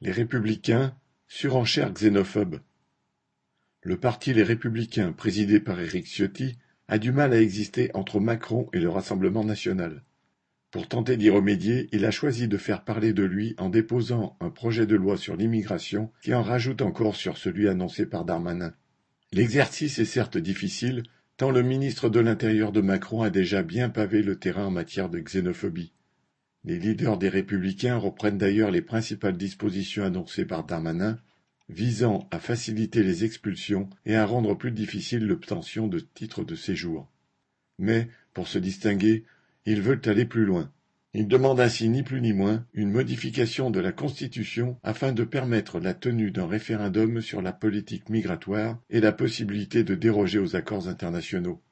Les Républicains, surenchère xénophobe. Le parti Les Républicains, présidé par Éric Ciotti, a du mal à exister entre Macron et le Rassemblement national. Pour tenter d'y remédier, il a choisi de faire parler de lui en déposant un projet de loi sur l'immigration qui en rajoute encore sur celui annoncé par Darmanin. L'exercice est certes difficile, tant le ministre de l'Intérieur de Macron a déjà bien pavé le terrain en matière de xénophobie. Les leaders des Républicains reprennent d'ailleurs les principales dispositions annoncées par Darmanin, visant à faciliter les expulsions et à rendre plus difficile l'obtention de titres de séjour. Mais, pour se distinguer, ils veulent aller plus loin. Ils demandent ainsi ni plus ni moins une modification de la Constitution afin de permettre la tenue d'un référendum sur la politique migratoire et la possibilité de déroger aux accords internationaux.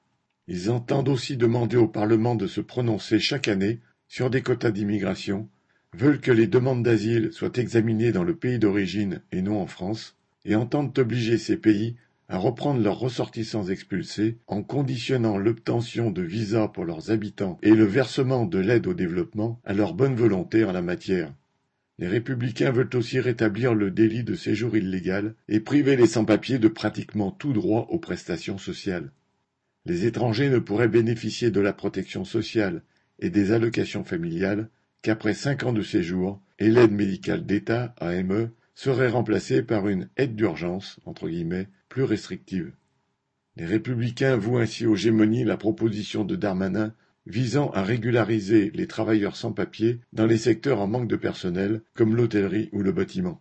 Ils entendent aussi demander au Parlement de se prononcer chaque année sur des quotas d'immigration, veulent que les demandes d'asile soient examinées dans le pays d'origine et non en France, et entendent obliger ces pays à reprendre leurs ressortissants expulsés en conditionnant l'obtention de visas pour leurs habitants et le versement de l'aide au développement à leur bonne volonté en la matière. Les républicains veulent aussi rétablir le délit de séjour illégal et priver les sans-papiers de pratiquement tout droit aux prestations sociales. Les étrangers ne pourraient bénéficier de la protection sociale et des allocations familiales qu'après cinq ans de séjour, et l'aide médicale d'État, AME, serait remplacée par une aide d'urgence, entre guillemets, plus restrictive. Les républicains vouent ainsi aux gémonies la proposition de Darmanin visant à régulariser les travailleurs sans papier dans les secteurs en manque de personnel, comme l'hôtellerie ou le bâtiment.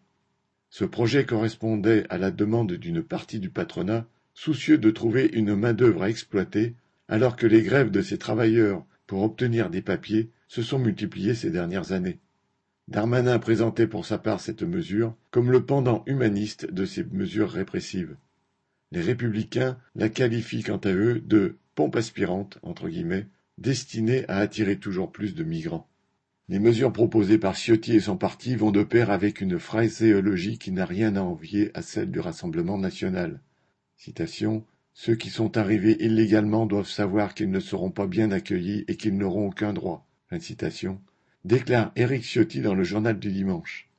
Ce projet correspondait à la demande d'une partie du patronat, soucieux de trouver une main-d'œuvre à exploiter, alors que les grèves de ces travailleurs pour obtenir des papiers se sont multipliées ces dernières années. Darmanin présentait pour sa part cette mesure comme le pendant humaniste de ces mesures répressives. Les républicains la qualifient quant à eux de pompe aspirante, entre guillemets, destinée à attirer toujours plus de migrants. Les mesures proposées par Ciotti et son parti vont de pair avec une phraséologie qui n'a rien à envier à celle du Rassemblement national. Citation Ceux qui sont arrivés illégalement doivent savoir qu'ils ne seront pas bien accueillis et qu'ils n'auront aucun droit. citation déclare Éric Ciotti dans le journal du dimanche.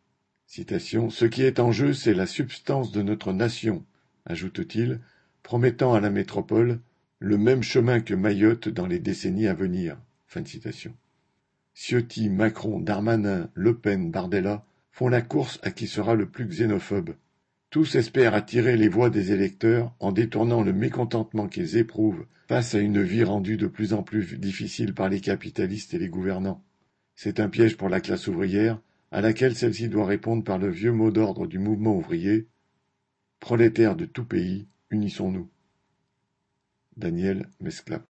Ce qui est en jeu, c'est la substance de notre nation, ajoute-t-il, promettant à la métropole le même chemin que Mayotte dans les décennies à venir. Ciotti, Macron, Darmanin, Le Pen, Bardella font la course à qui sera le plus xénophobe. Tous espèrent attirer les voix des électeurs en détournant le mécontentement qu'ils éprouvent face à une vie rendue de plus en plus difficile par les capitalistes et les gouvernants. C'est un piège pour la classe ouvrière, à laquelle celle-ci doit répondre par le vieux mot d'ordre du mouvement ouvrier Prolétaires de tout pays, unissons-nous. Daniel Mesclap